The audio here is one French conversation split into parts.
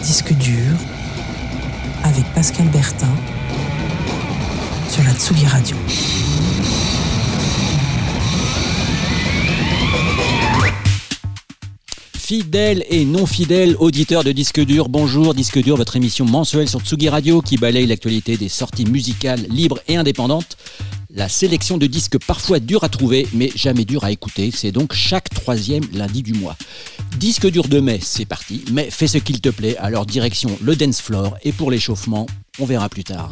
Disque dur avec Pascal Bertin sur la Tsugi Radio. Fidèles et non fidèles auditeurs de Disque Dur, bonjour Disque Dur, votre émission mensuelle sur Tsugi Radio qui balaye l'actualité des sorties musicales libres et indépendantes. La sélection de disques parfois dure à trouver, mais jamais dur à écouter, c'est donc chaque troisième lundi du mois. Disque dur de mai, c'est parti, mais fais ce qu'il te plaît, alors direction le dance floor, et pour l'échauffement, on verra plus tard.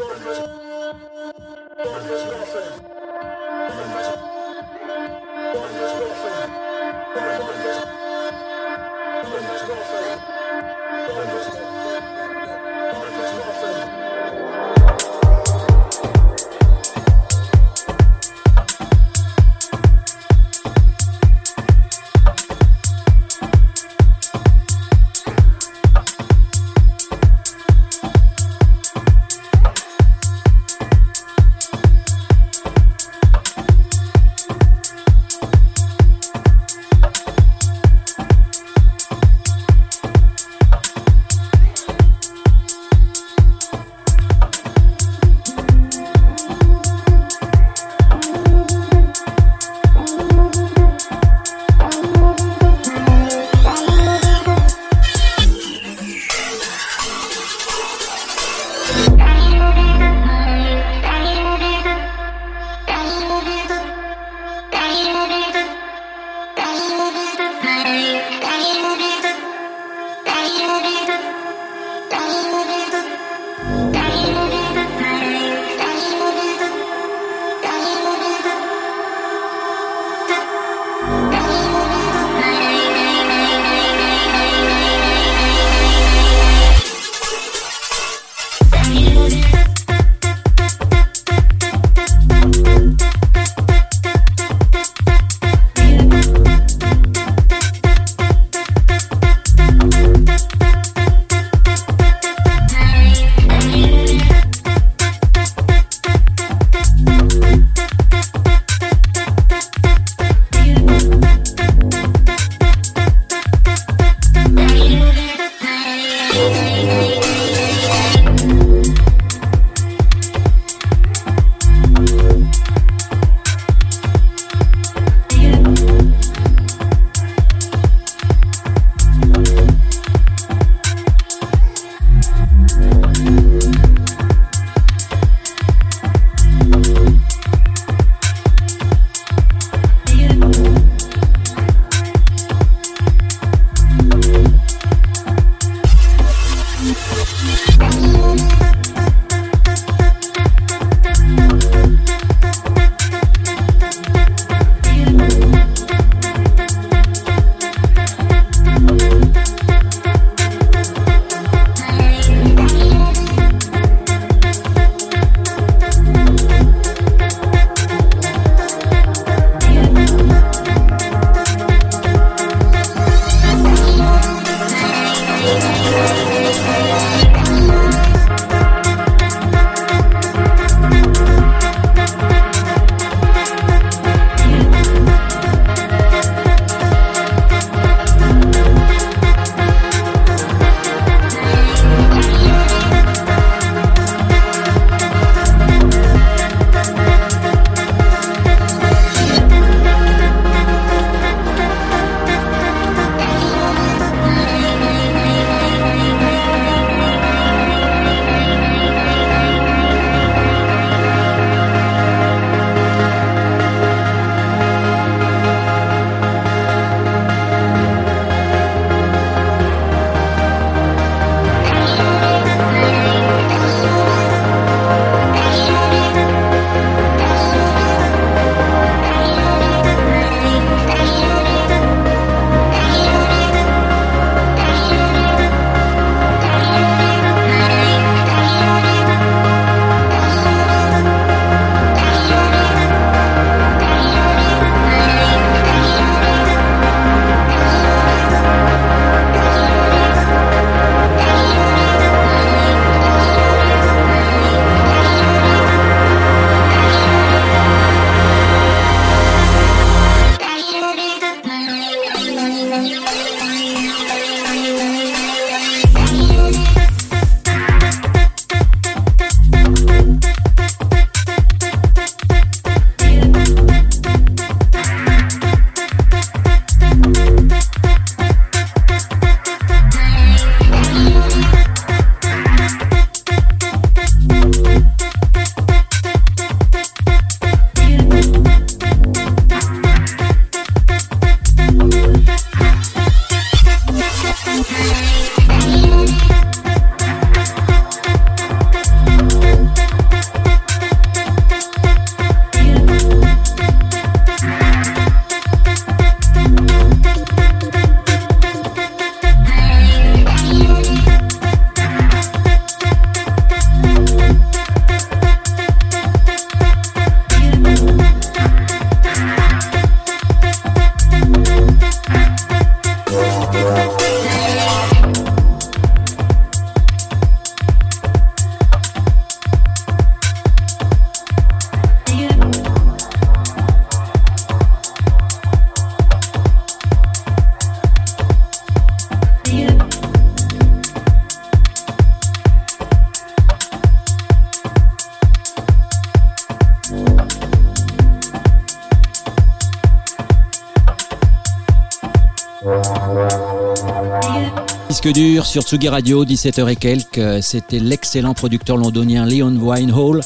Disque dur sur Tsugi Radio, 17h et quelques. C'était l'excellent producteur londonien Leon Winehall.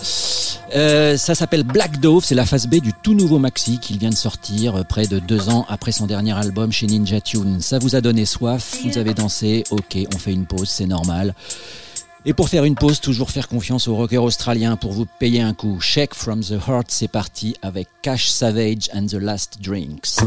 Euh, ça s'appelle Black Dove, c'est la phase B du tout nouveau maxi qu'il vient de sortir euh, près de deux ans après son dernier album chez Ninja Tune. Ça vous a donné soif, vous avez dansé, ok, on fait une pause, c'est normal. Et pour faire une pause, toujours faire confiance aux rockers australiens pour vous payer un coup. Check from the Heart, c'est parti avec Cash Savage and the Last Drinks.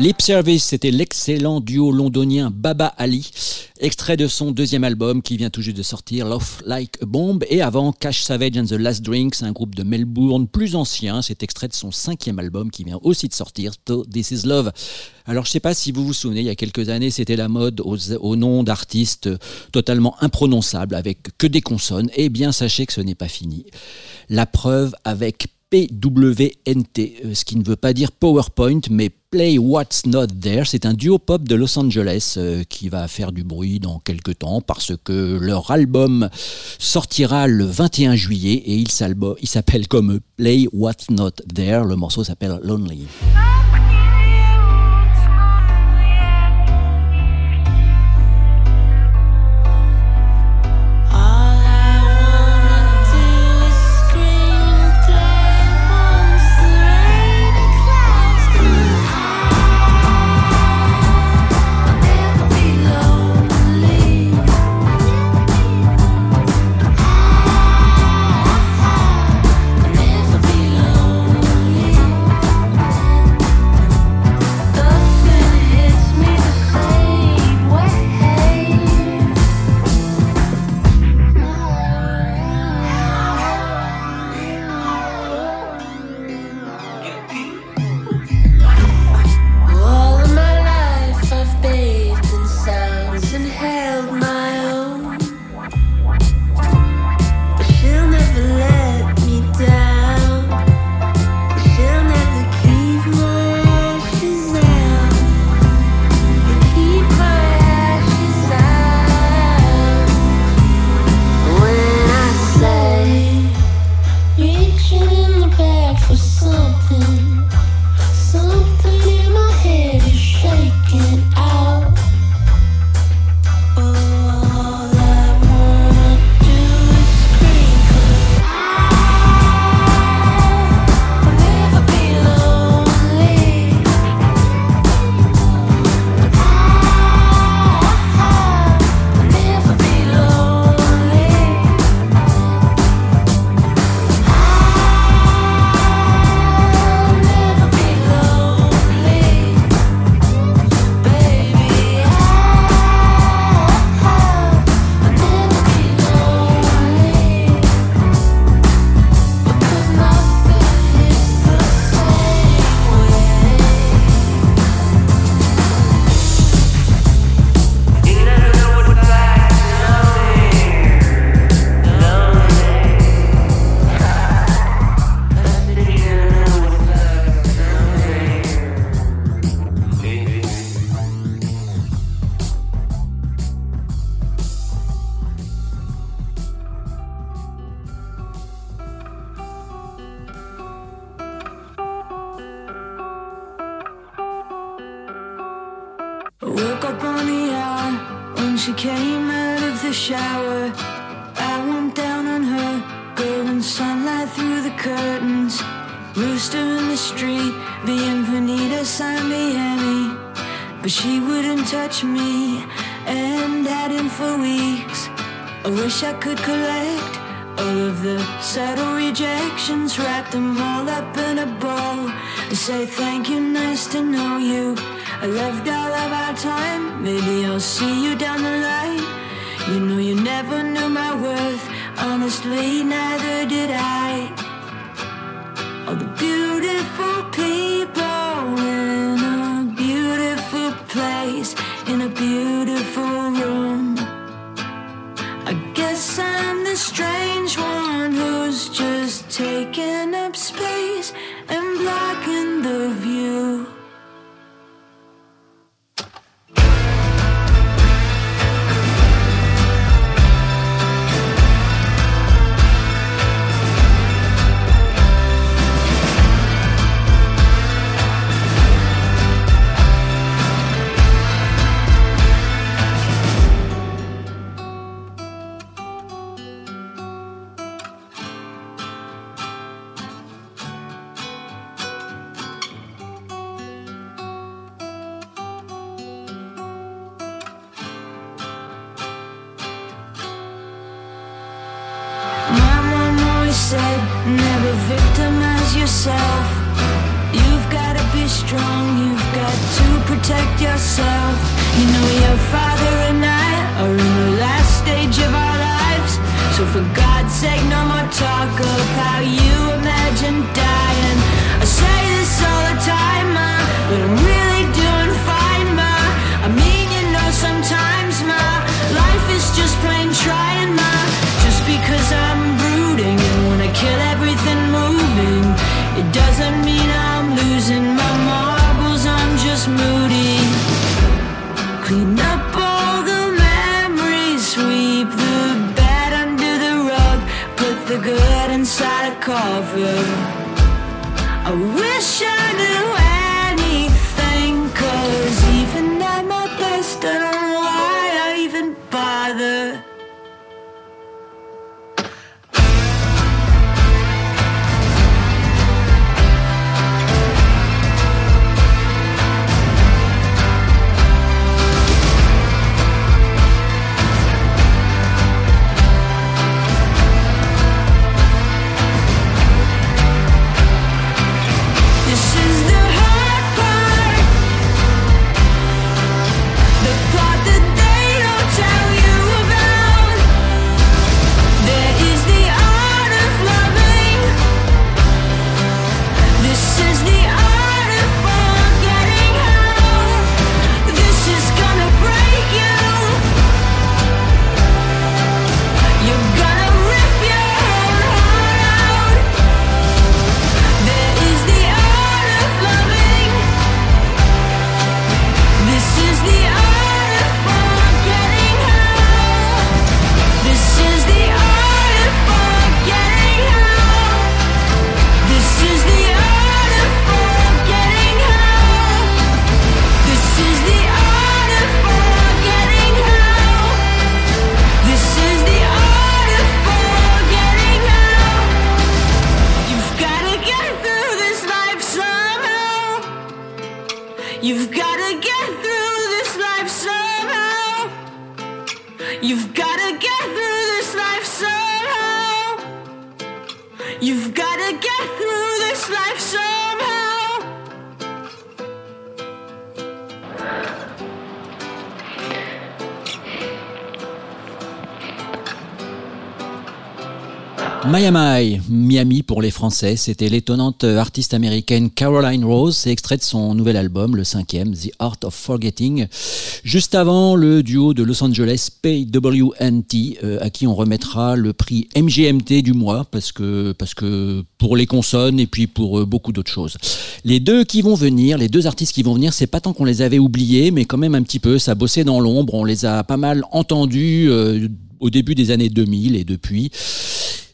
Lip Service, c'était l'excellent duo londonien Baba Ali, extrait de son deuxième album qui vient tout juste de sortir, Love Like a Bomb, et avant Cash Savage and the Last Drinks, un groupe de Melbourne plus ancien, c'est extrait de son cinquième album qui vient aussi de sortir, This Is Love. Alors je sais pas si vous vous souvenez, il y a quelques années, c'était la mode au nom d'artistes totalement imprononçables avec que des consonnes. Eh bien, sachez que ce n'est pas fini. La preuve avec PWNT, euh, ce qui ne veut pas dire PowerPoint, mais Play What's Not There. C'est un duo pop de Los Angeles euh, qui va faire du bruit dans quelques temps parce que leur album sortira le 21 juillet et il s'appelle comme Play What's Not There. Le morceau s'appelle Lonely. beautiful people in a beautiful place. C'était l'étonnante artiste américaine Caroline Rose. C'est extrait de son nouvel album, le cinquième, The Art of Forgetting. Juste avant, le duo de Los Angeles, PWNT, euh, à qui on remettra le prix MGMT du mois, parce que, parce que pour les consonnes et puis pour euh, beaucoup d'autres choses. Les deux qui vont venir, les deux artistes qui vont venir, c'est pas tant qu'on les avait oubliés, mais quand même un petit peu. Ça bossait dans l'ombre. On les a pas mal entendus. Euh, au début des années 2000 et depuis.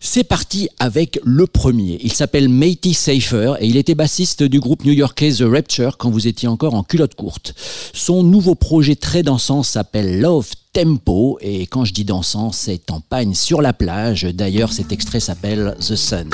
C'est parti avec le premier. Il s'appelle Matey Safer et il était bassiste du groupe new-yorkais The Rapture quand vous étiez encore en culotte courte. Son nouveau projet très dansant s'appelle Love Tempo et quand je dis dansant, c'est en pagne sur la plage. D'ailleurs, cet extrait s'appelle The Sun.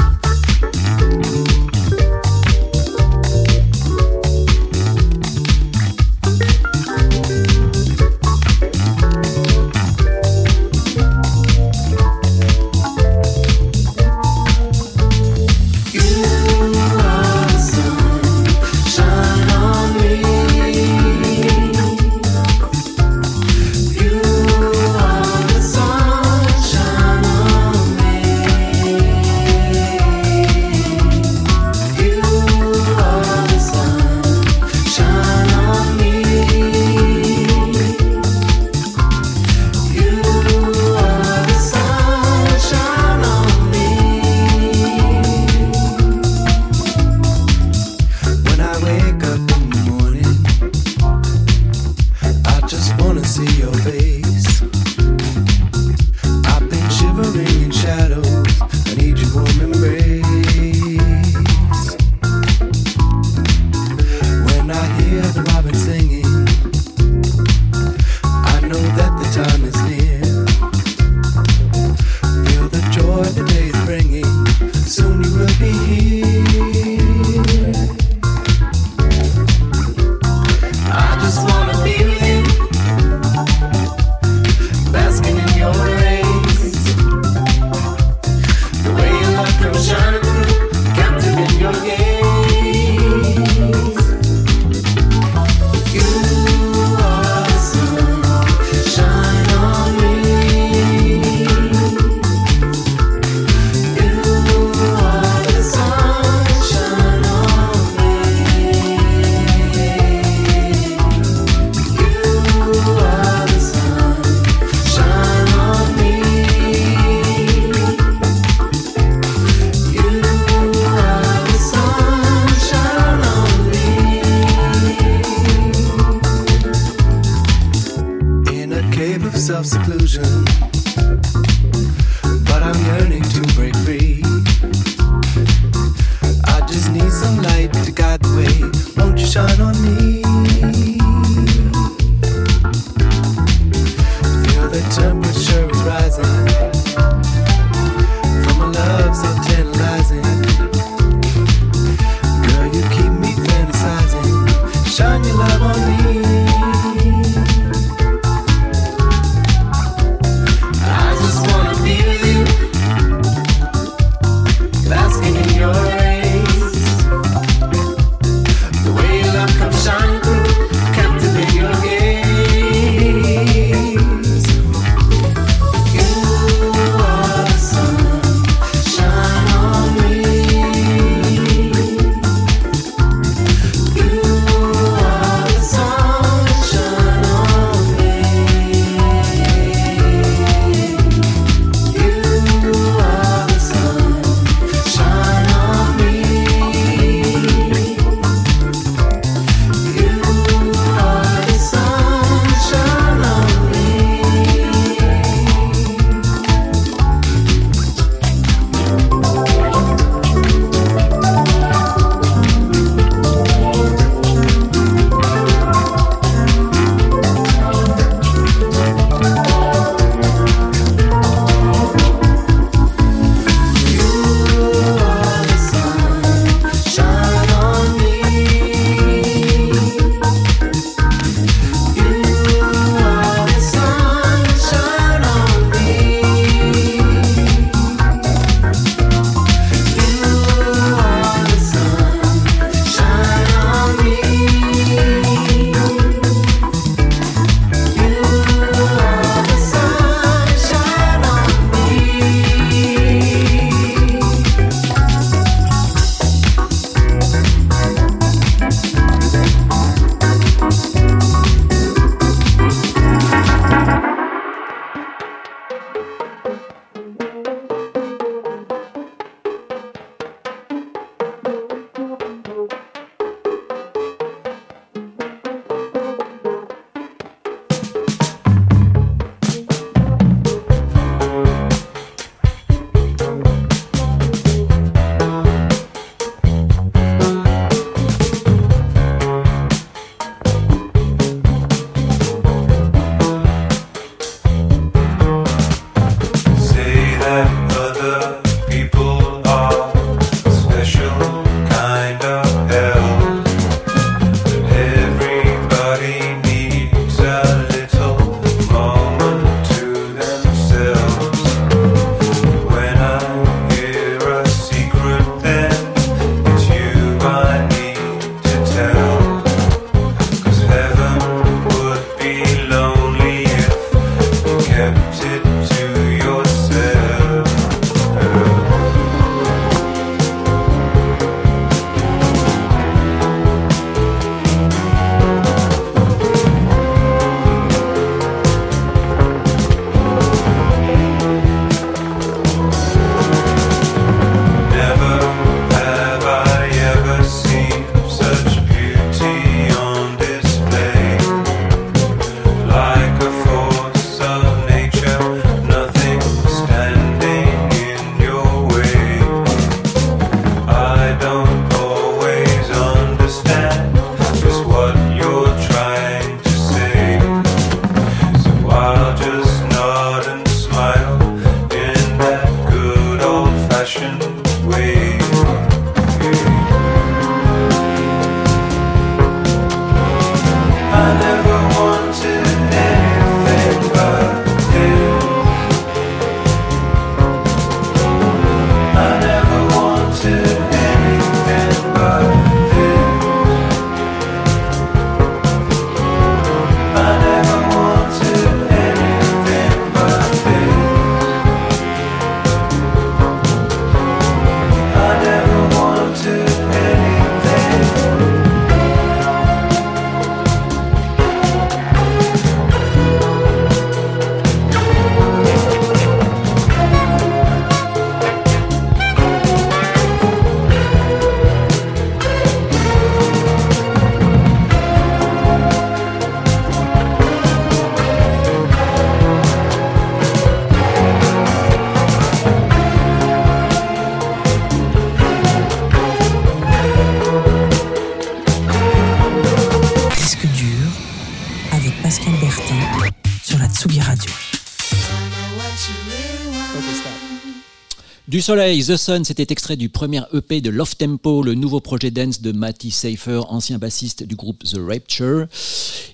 Soleil, The Sun, c'était extrait du premier EP de Love Tempo, le nouveau projet dance de Matty Safer, ancien bassiste du groupe The Rapture.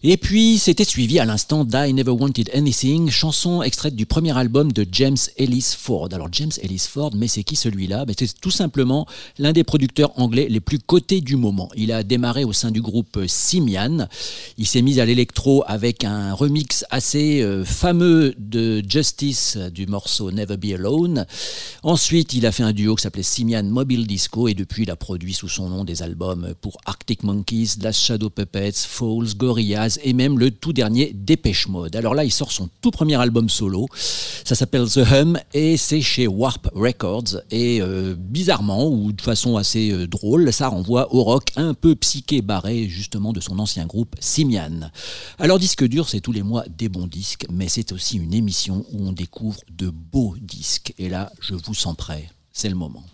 Et puis, c'était suivi à l'instant d'I Never Wanted Anything, chanson extraite du premier album de James Ellis Ford. Alors, James Ellis Ford, mais c'est qui celui-là? C'est tout simplement l'un des producteurs anglais les plus cotés du moment. Il a démarré au sein du groupe Simian. Il s'est mis à l'électro avec un remix assez euh, fameux de Justice du morceau Never Be Alone. Ensuite, il a fait un duo qui s'appelait Simian Mobile Disco et depuis, il a produit sous son nom des albums pour Arctic Monkeys, Last Shadow Puppets, Falls, Gorillaz et même le tout dernier Dépêche Mode. Alors là, il sort son tout premier album solo. Ça s'appelle The Hum et c'est chez Warp Records. Et euh, bizarrement, ou de façon assez euh, drôle, ça renvoie au rock un peu psyché barré justement de son ancien groupe Simian. Alors disque dur, c'est tous les mois des bons disques, mais c'est aussi une émission où on découvre de beaux disques. Et là, je vous sens prêt, c'est le moment.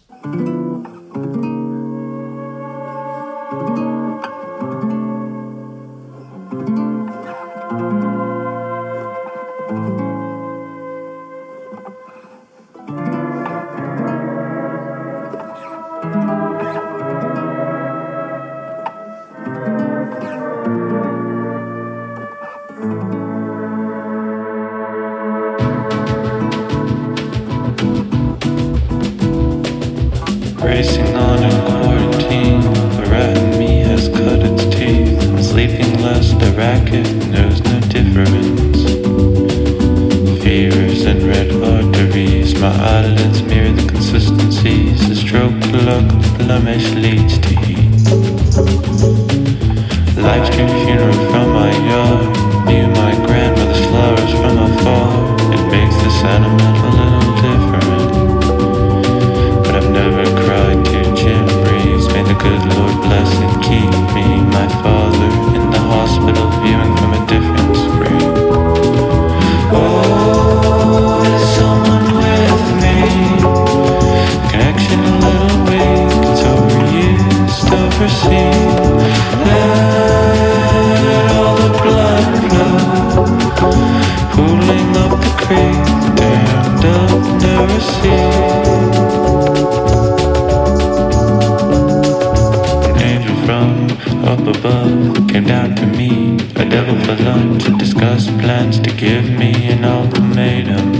Came down to me, a devil for lunch, and discussed plans to give me an ultimatum.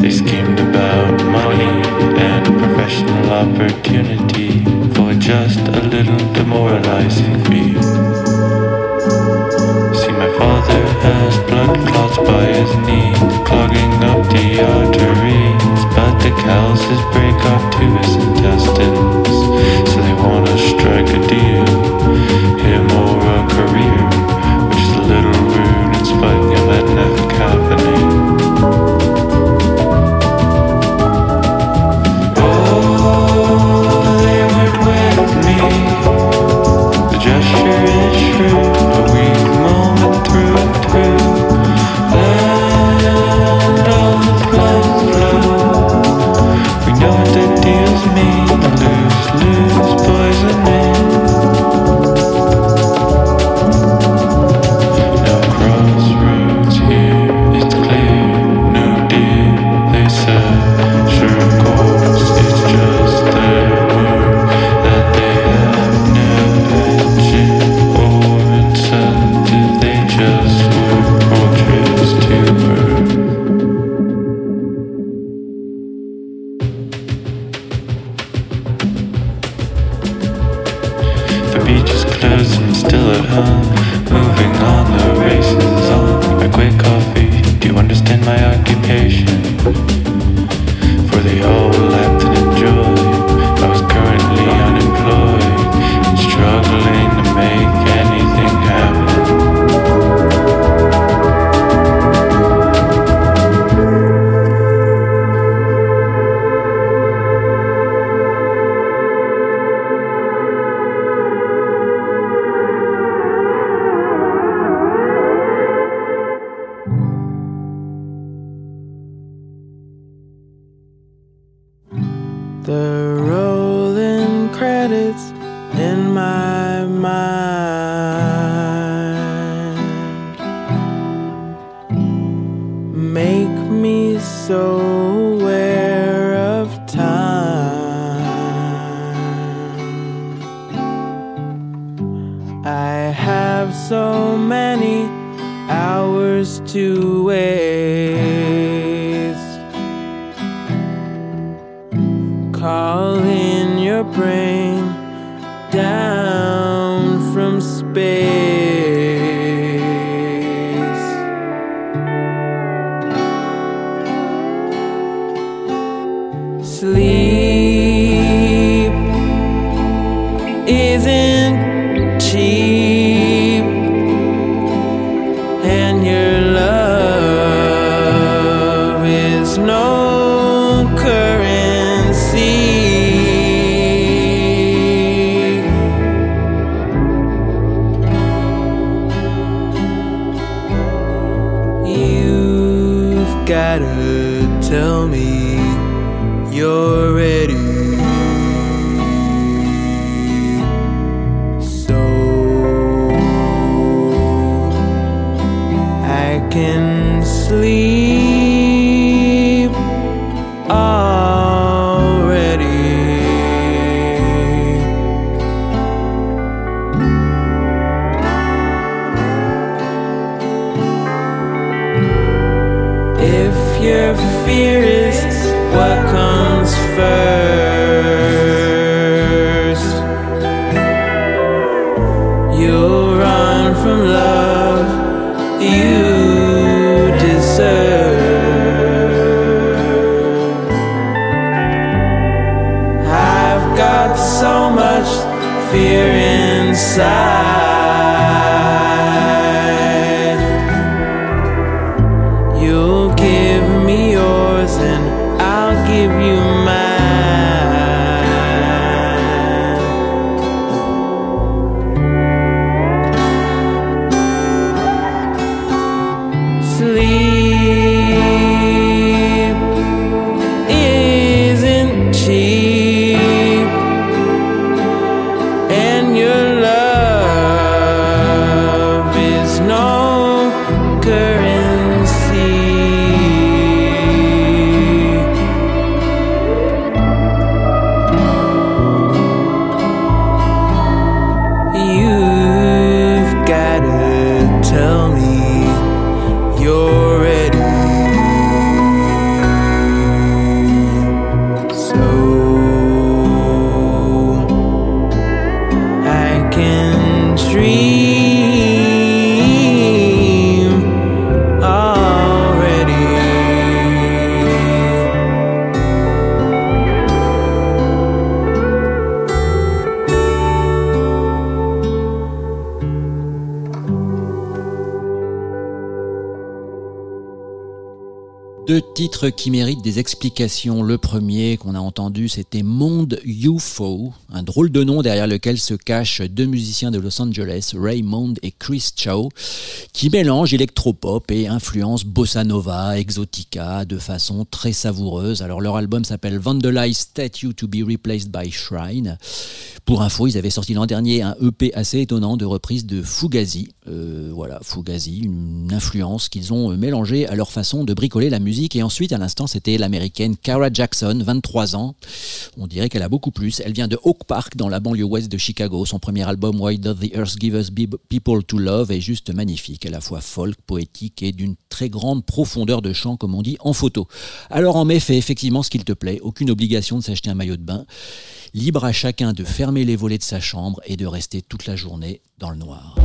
They schemed about money and professional opportunity for just a little demoralizing fee. See, my father has blood clots by his knee, clogging up the arteries. But the calluses break off to his intestines, so they wanna strike a deal, qui méritent des explications. Le premier qu'on a entendu, c'était Monde UFO, un drôle de nom derrière lequel se cachent deux musiciens de Los Angeles, Raymond et Chris Chow, qui mélangent électropop et influence bossa nova, exotica de façon très savoureuse. Alors leur album s'appelle Vandalized Statue to be Replaced by Shrine. Pour info, ils avaient sorti l'an dernier un EP assez étonnant de reprise de Fugazi. Euh, Fugazi, une influence qu'ils ont mélangée à leur façon de bricoler la musique. Et ensuite, à l'instant, c'était l'américaine Cara Jackson, 23 ans. On dirait qu'elle a beaucoup plus. Elle vient de Oak Park, dans la banlieue ouest de Chicago. Son premier album, Why Does the Earth Give Us People to Love, est juste magnifique, à la fois folk, poétique et d'une très grande profondeur de chant, comme on dit en photo. Alors en mai, fais effectivement ce qu'il te plaît. Aucune obligation de s'acheter un maillot de bain. Libre à chacun de fermer les volets de sa chambre et de rester toute la journée dans le noir.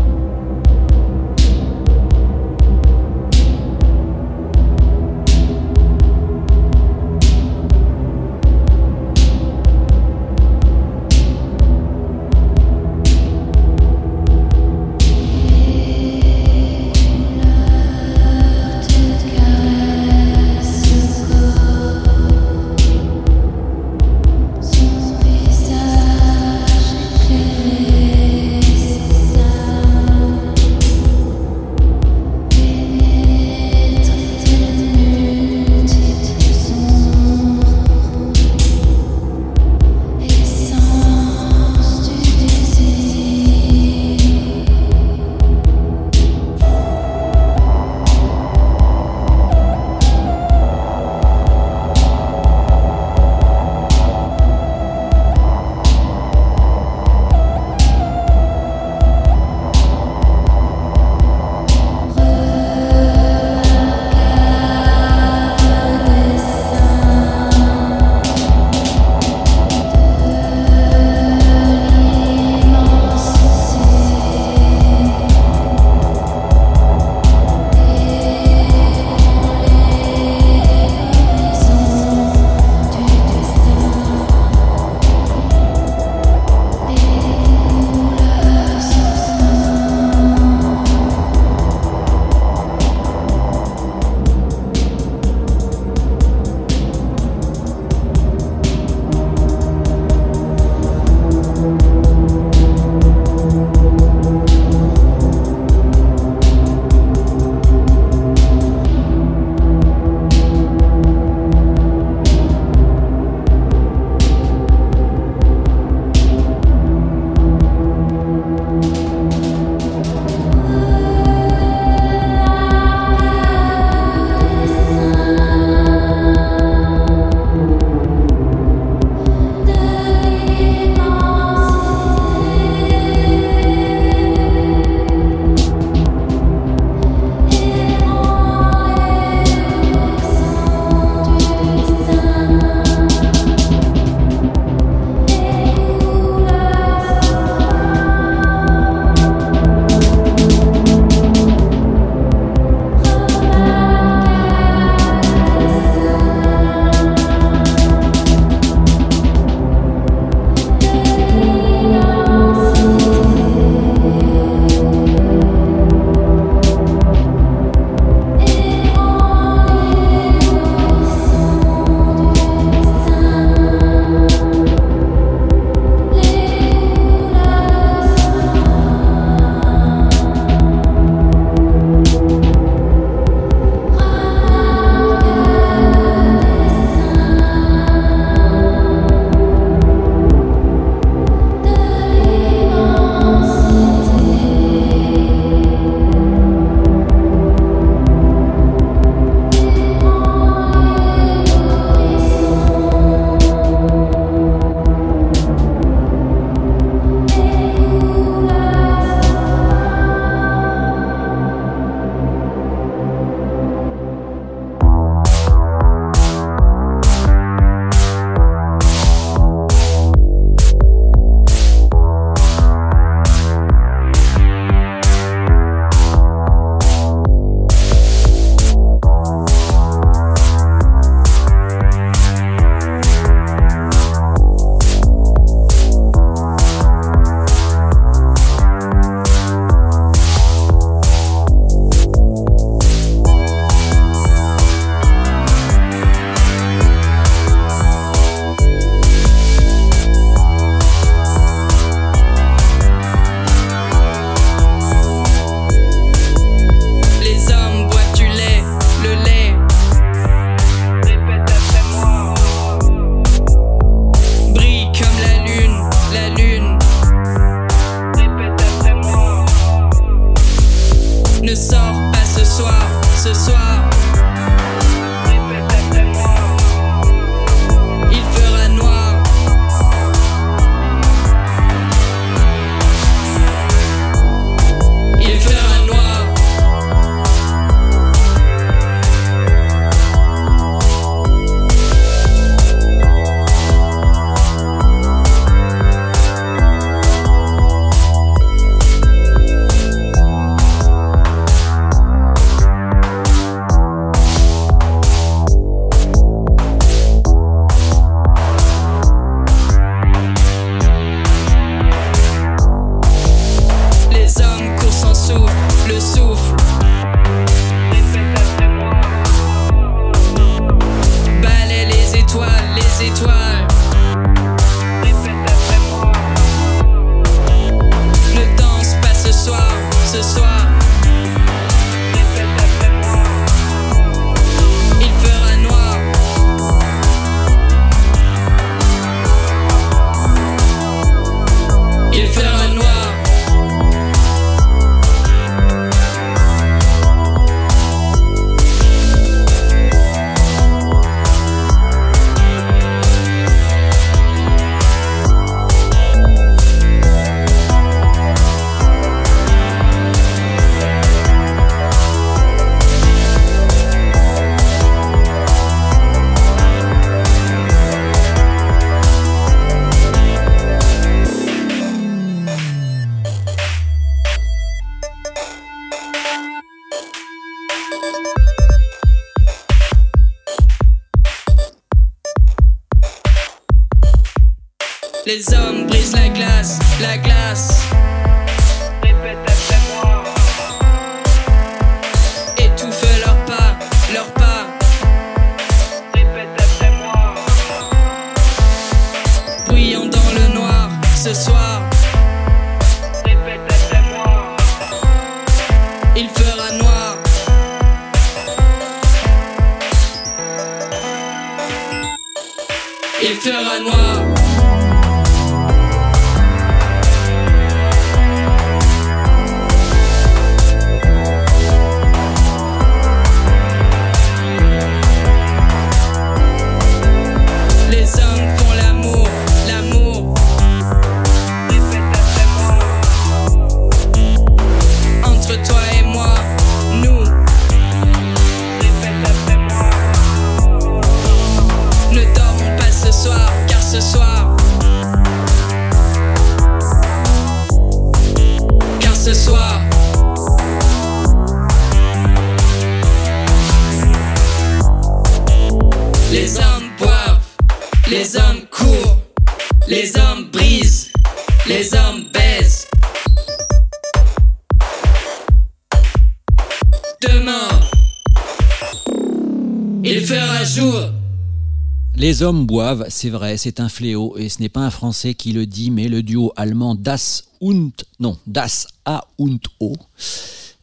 Les hommes boivent, c'est vrai, c'est un fléau, et ce n'est pas un Français qui le dit, mais le duo allemand Das und, non, Das A und O,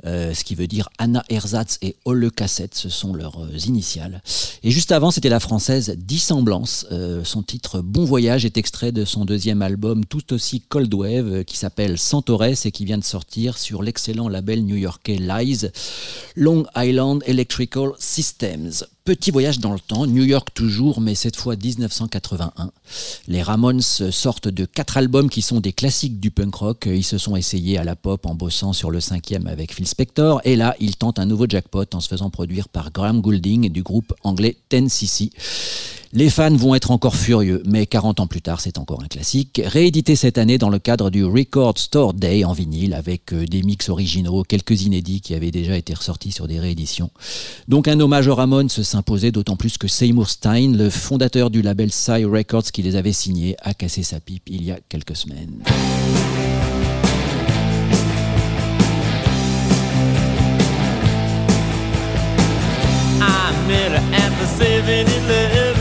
euh, ce qui veut dire Anna Ersatz et Olle Cassette, ce sont leurs euh, initiales. Et juste avant, c'était la française Dissemblance. Euh, son titre Bon Voyage est extrait de son deuxième album tout aussi Cold Wave qui s'appelle Centaures et qui vient de sortir sur l'excellent label new-yorkais Lies, Long Island Electrical Systems. Petit voyage dans le temps, New York toujours, mais cette fois 1981. Les Ramones sortent de quatre albums qui sont des classiques du punk rock. Ils se sont essayés à la pop en bossant sur le cinquième avec Phil Spector. Et là, ils tentent un nouveau jackpot en se faisant produire par Graham Goulding du groupe anglais 10cc. Les fans vont être encore furieux, mais 40 ans plus tard, c'est encore un classique. Réédité cette année dans le cadre du Record Store Day en vinyle, avec euh, des mix originaux, quelques inédits qui avaient déjà été ressortis sur des rééditions. Donc un hommage aux Ramones s'imposait d'autant plus que Seymour Stein, le fondateur du label Psy Records qui les avait signés, a cassé sa pipe il y a quelques semaines. I met her at the 7-Eleven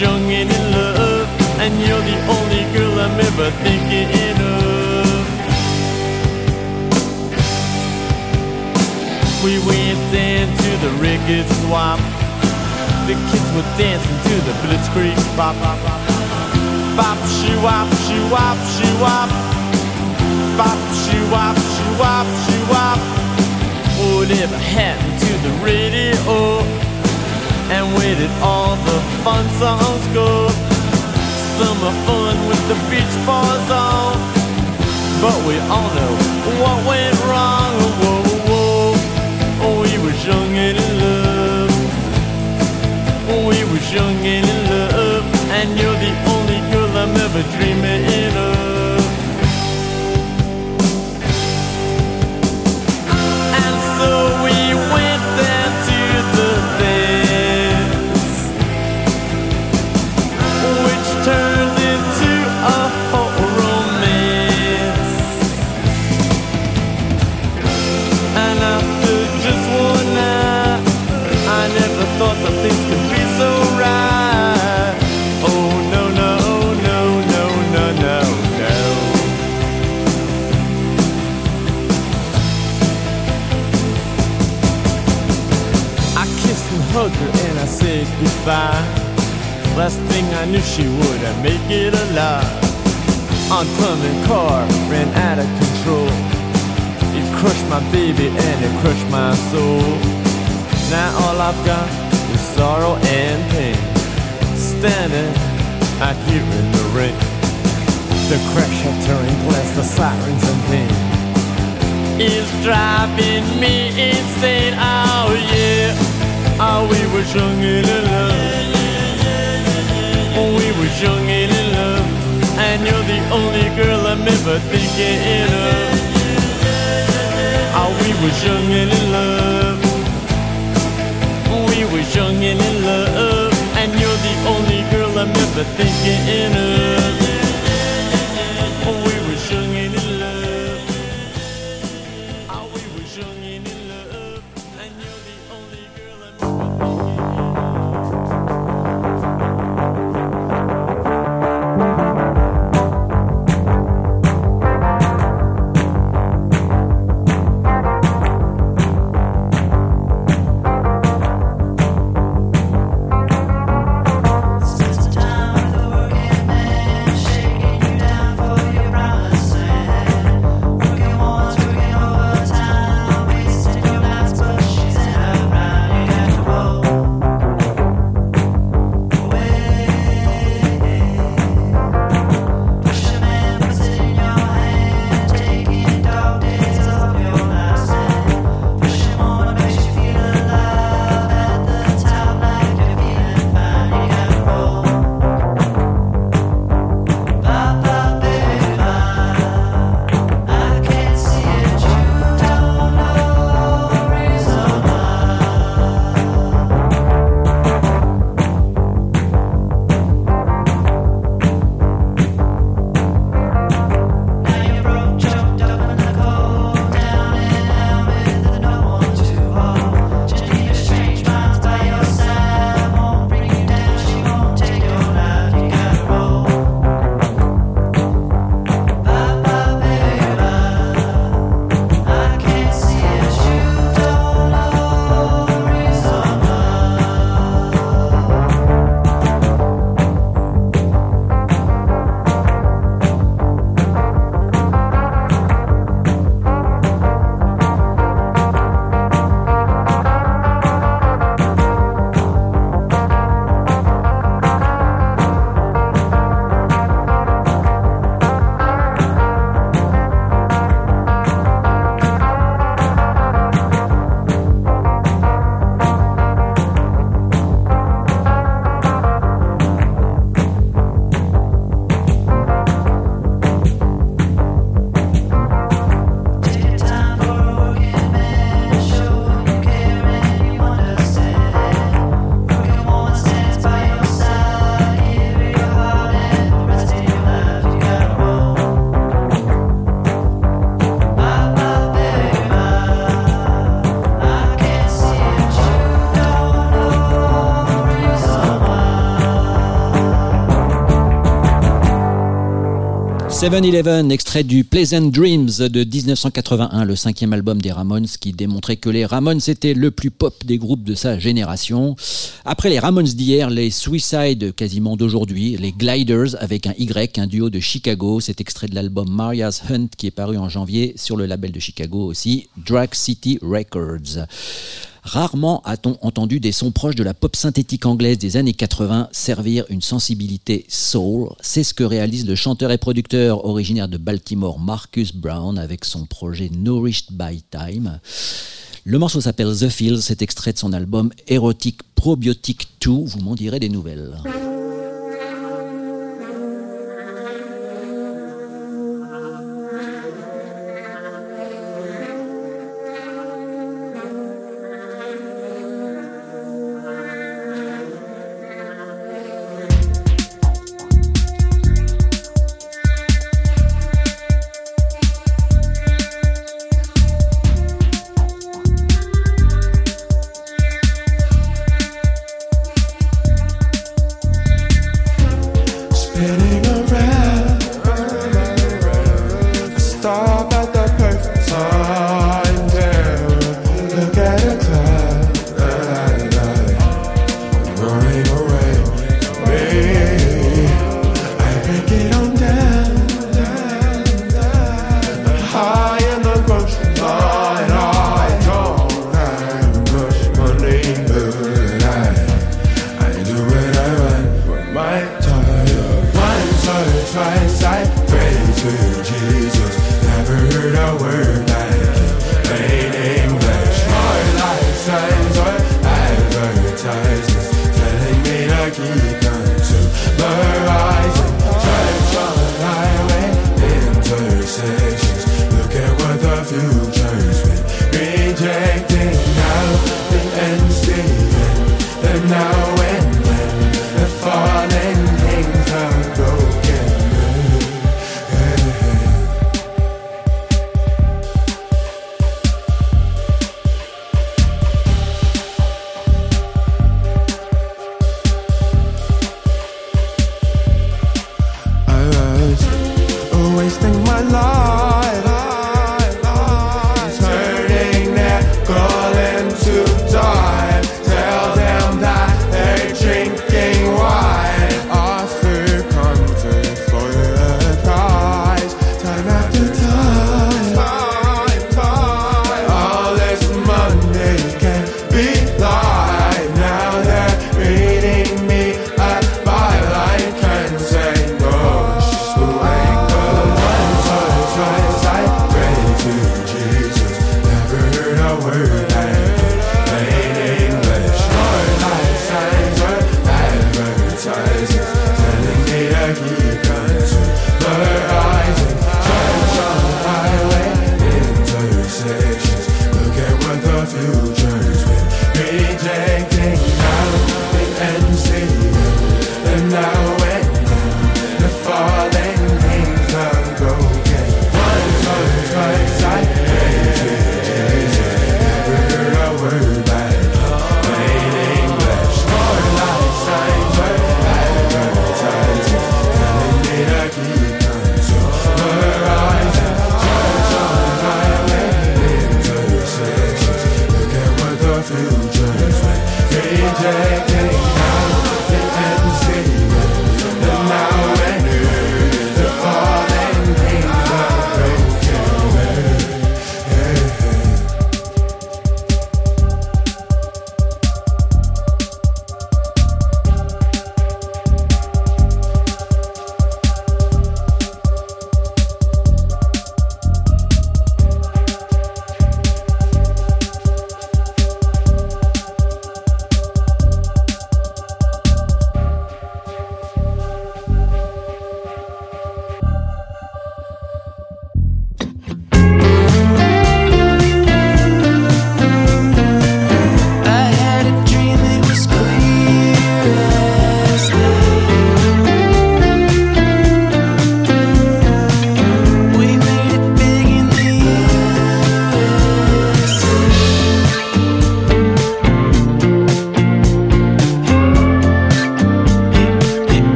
young and in love. And you're the only girl I'm ever thinking of. We went down to the record swap. The kids were dancing to the Blitzkrieg bop. Bop, shoo wop, shoo wop, shoo wop. Bop, shoo wop, shoo wop, shoo wop. Whatever happened to the radio? And where did all the fun songs go? Summer fun with the beach bars on. But we all know what went wrong. Whoa, whoa, oh, we was young and in love. Oh, we was young and in love. and you're the only girl I'm ever dreaming goodbye. Last thing I knew she would I make it alive. Oncoming car ran out of control. It crushed my baby and it crushed my soul. Now all I've got is sorrow and pain. Standing out here in the rain. The crash of shattering glass, the sirens and pain is driving me insane. Oh yeah, oh we were young and in love. Oh, we were young and in love, and you're the only girl I'm ever thinking of. Oh, we were young and in love. We were young and in love, and you're the only girl I'm ever thinking of. 7-Eleven, extrait du Pleasant Dreams de 1981, le cinquième album des Ramones qui démontrait que les Ramones étaient le plus pop des groupes de sa génération. Après les Ramones d'hier, les Suicide quasiment d'aujourd'hui, les Gliders avec un Y, un duo de Chicago, cet extrait de l'album Maria's Hunt qui est paru en janvier sur le label de Chicago aussi, Drag City Records. Rarement a-t-on entendu des sons proches de la pop synthétique anglaise des années 80 servir une sensibilité soul. C'est ce que réalise le chanteur et producteur originaire de Baltimore Marcus Brown avec son projet Nourished by Time. Le morceau s'appelle The Fields, c'est extrait de son album Erotic Probiotic 2, vous m'en direz des nouvelles.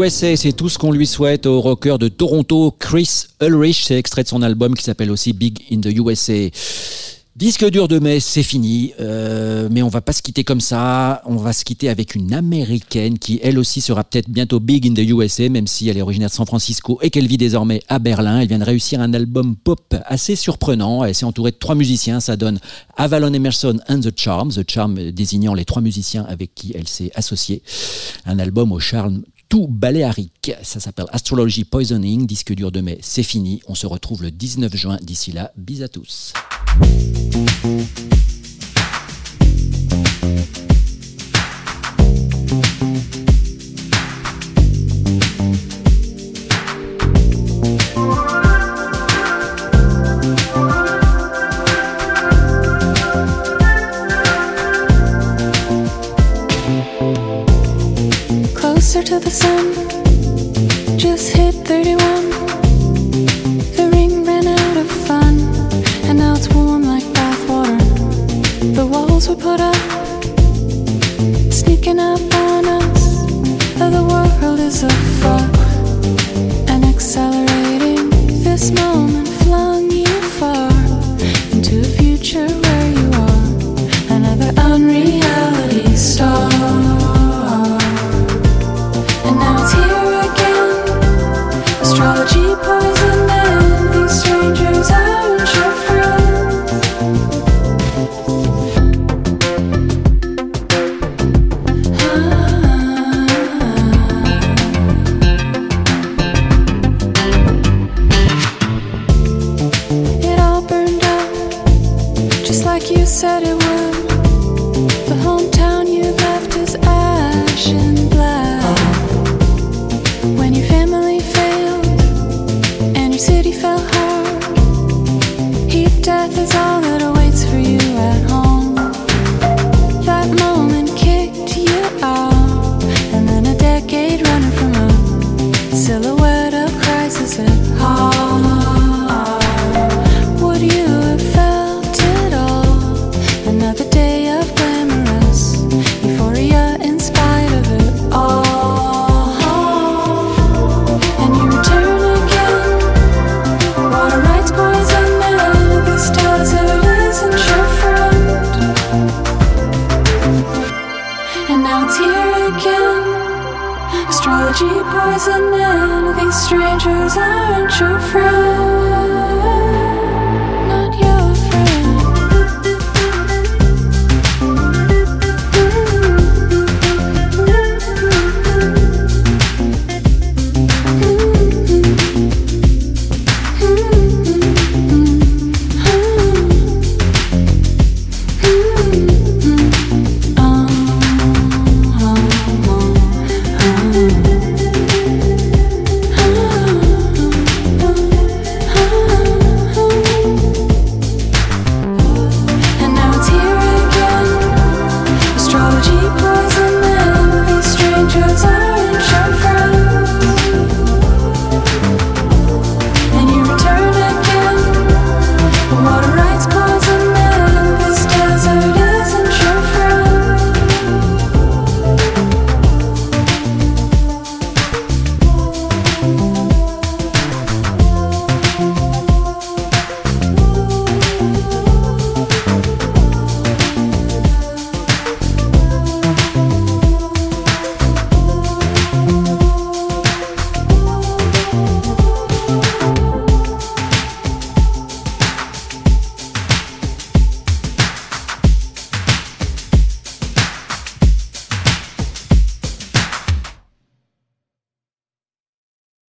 USA, c'est tout ce qu'on lui souhaite au rocker de Toronto, Chris Ulrich. C'est extrait de son album qui s'appelle aussi Big in the USA. Disque dur de mai, c'est fini, euh, mais on va pas se quitter comme ça. On va se quitter avec une américaine qui, elle aussi, sera peut-être bientôt big in the USA, même si elle est originaire de San Francisco et qu'elle vit désormais à Berlin. Elle vient de réussir un album pop assez surprenant. Elle s'est entourée de trois musiciens. Ça donne Avalon Emerson and the Charm, the Charm désignant les trois musiciens avec qui elle s'est associée. Un album au charme tout baléarique. Ça s'appelle Astrology Poisoning, disque dur de mai, c'est fini. On se retrouve le 19 juin. D'ici là, bis à tous. The sun, just hit 31. The ring ran out of fun, and now it's warm like bathwater. The walls were put up, sneaking up on us. The world is a fuck, and accelerating. This moment